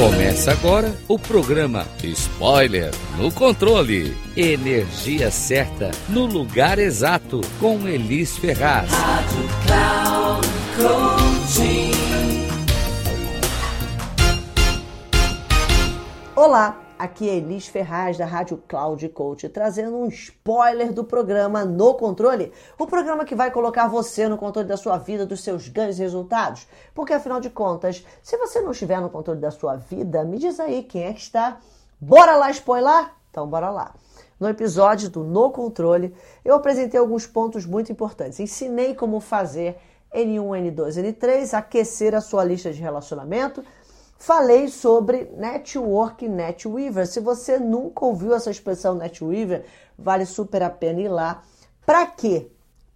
Começa agora o programa Spoiler no Controle. Energia certa no lugar exato com Elis Ferraz. Rádio aqui é Elis Ferraz da Rádio Cloud Coach, trazendo um spoiler do programa No Controle, o programa que vai colocar você no controle da sua vida, dos seus ganhos e resultados. Porque afinal de contas, se você não estiver no controle da sua vida, me diz aí quem é que está. Bora lá spoiler? Então bora lá. No episódio do No Controle, eu apresentei alguns pontos muito importantes. Ensinei como fazer N1, N2, N3, aquecer a sua lista de relacionamento falei sobre Network NetWeaver. Se você nunca ouviu essa expressão NetWeaver, vale super a pena ir lá. Para quê?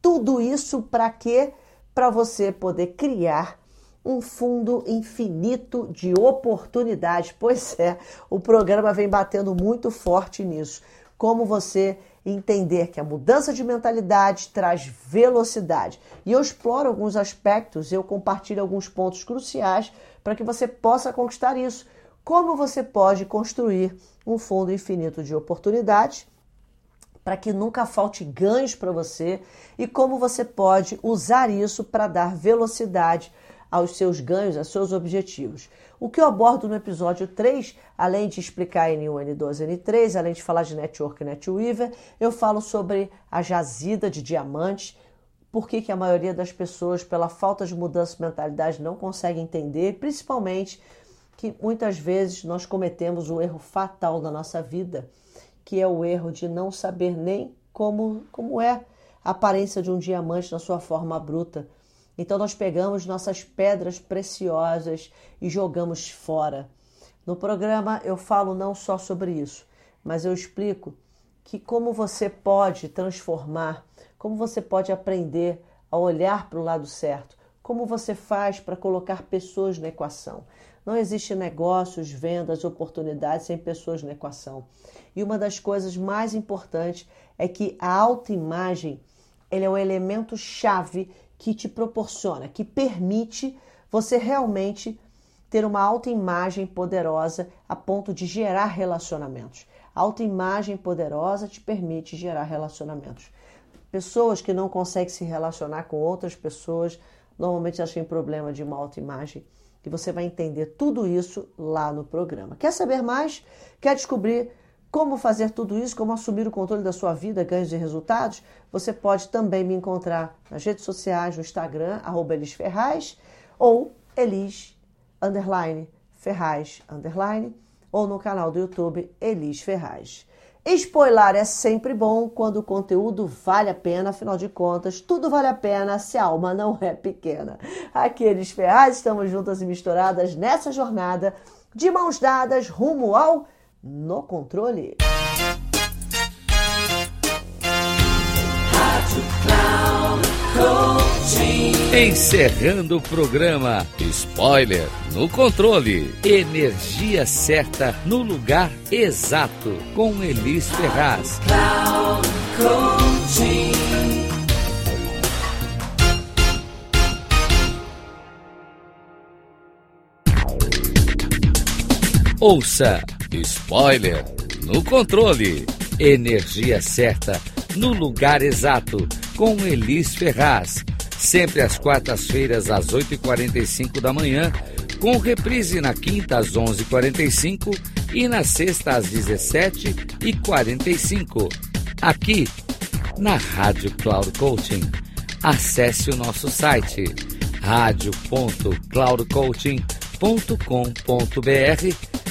Tudo isso para quê? Para você poder criar um fundo infinito de oportunidades. Pois é, o programa vem batendo muito forte nisso. Como você entender que a mudança de mentalidade traz velocidade. E eu exploro alguns aspectos, eu compartilho alguns pontos cruciais para que você possa conquistar isso. Como você pode construir um fundo infinito de oportunidades para que nunca falte ganhos para você e como você pode usar isso para dar velocidade aos seus ganhos, aos seus objetivos. O que eu abordo no episódio 3, além de explicar N1, N2, N3, além de falar de Network e NetWeaver, eu falo sobre a jazida de diamantes, por que, que a maioria das pessoas, pela falta de mudança de mentalidade, não consegue entender, principalmente que muitas vezes nós cometemos o erro fatal da nossa vida, que é o erro de não saber nem como, como é a aparência de um diamante na sua forma bruta. Então nós pegamos nossas pedras preciosas e jogamos fora. No programa eu falo não só sobre isso, mas eu explico que como você pode transformar, como você pode aprender a olhar para o lado certo, como você faz para colocar pessoas na equação. Não existe negócios, vendas, oportunidades sem pessoas na equação. E uma das coisas mais importantes é que a autoimagem ele é o elemento chave que te proporciona, que permite você realmente ter uma autoimagem poderosa a ponto de gerar relacionamentos. A autoimagem poderosa te permite gerar relacionamentos. Pessoas que não conseguem se relacionar com outras pessoas normalmente acham problema de uma autoimagem. E você vai entender tudo isso lá no programa. Quer saber mais? Quer descobrir como fazer tudo isso, como assumir o controle da sua vida, ganhos e resultados, você pode também me encontrar nas redes sociais, no Instagram, arroba Elis Ferraz, ou Elis, underline, Ferraz, underline, ou no canal do YouTube Elis Ferraz. Spoiler é sempre bom quando o conteúdo vale a pena, afinal de contas, tudo vale a pena se a alma não é pequena. Aqui Elis Ferraz, estamos juntas e misturadas nessa jornada, de mãos dadas rumo ao no controle. Encerrando o programa Spoiler no controle. Energia certa no lugar exato com Elis Ferraz. Ouça Spoiler no controle. Energia certa no lugar exato com Elis Ferraz. Sempre às quartas-feiras às 8h45 da manhã, com reprise na quinta às 11h45 e na sexta às 17h45. Aqui na Rádio Cloud Coaching. Acesse o nosso site radio.cloudcoaching.com.br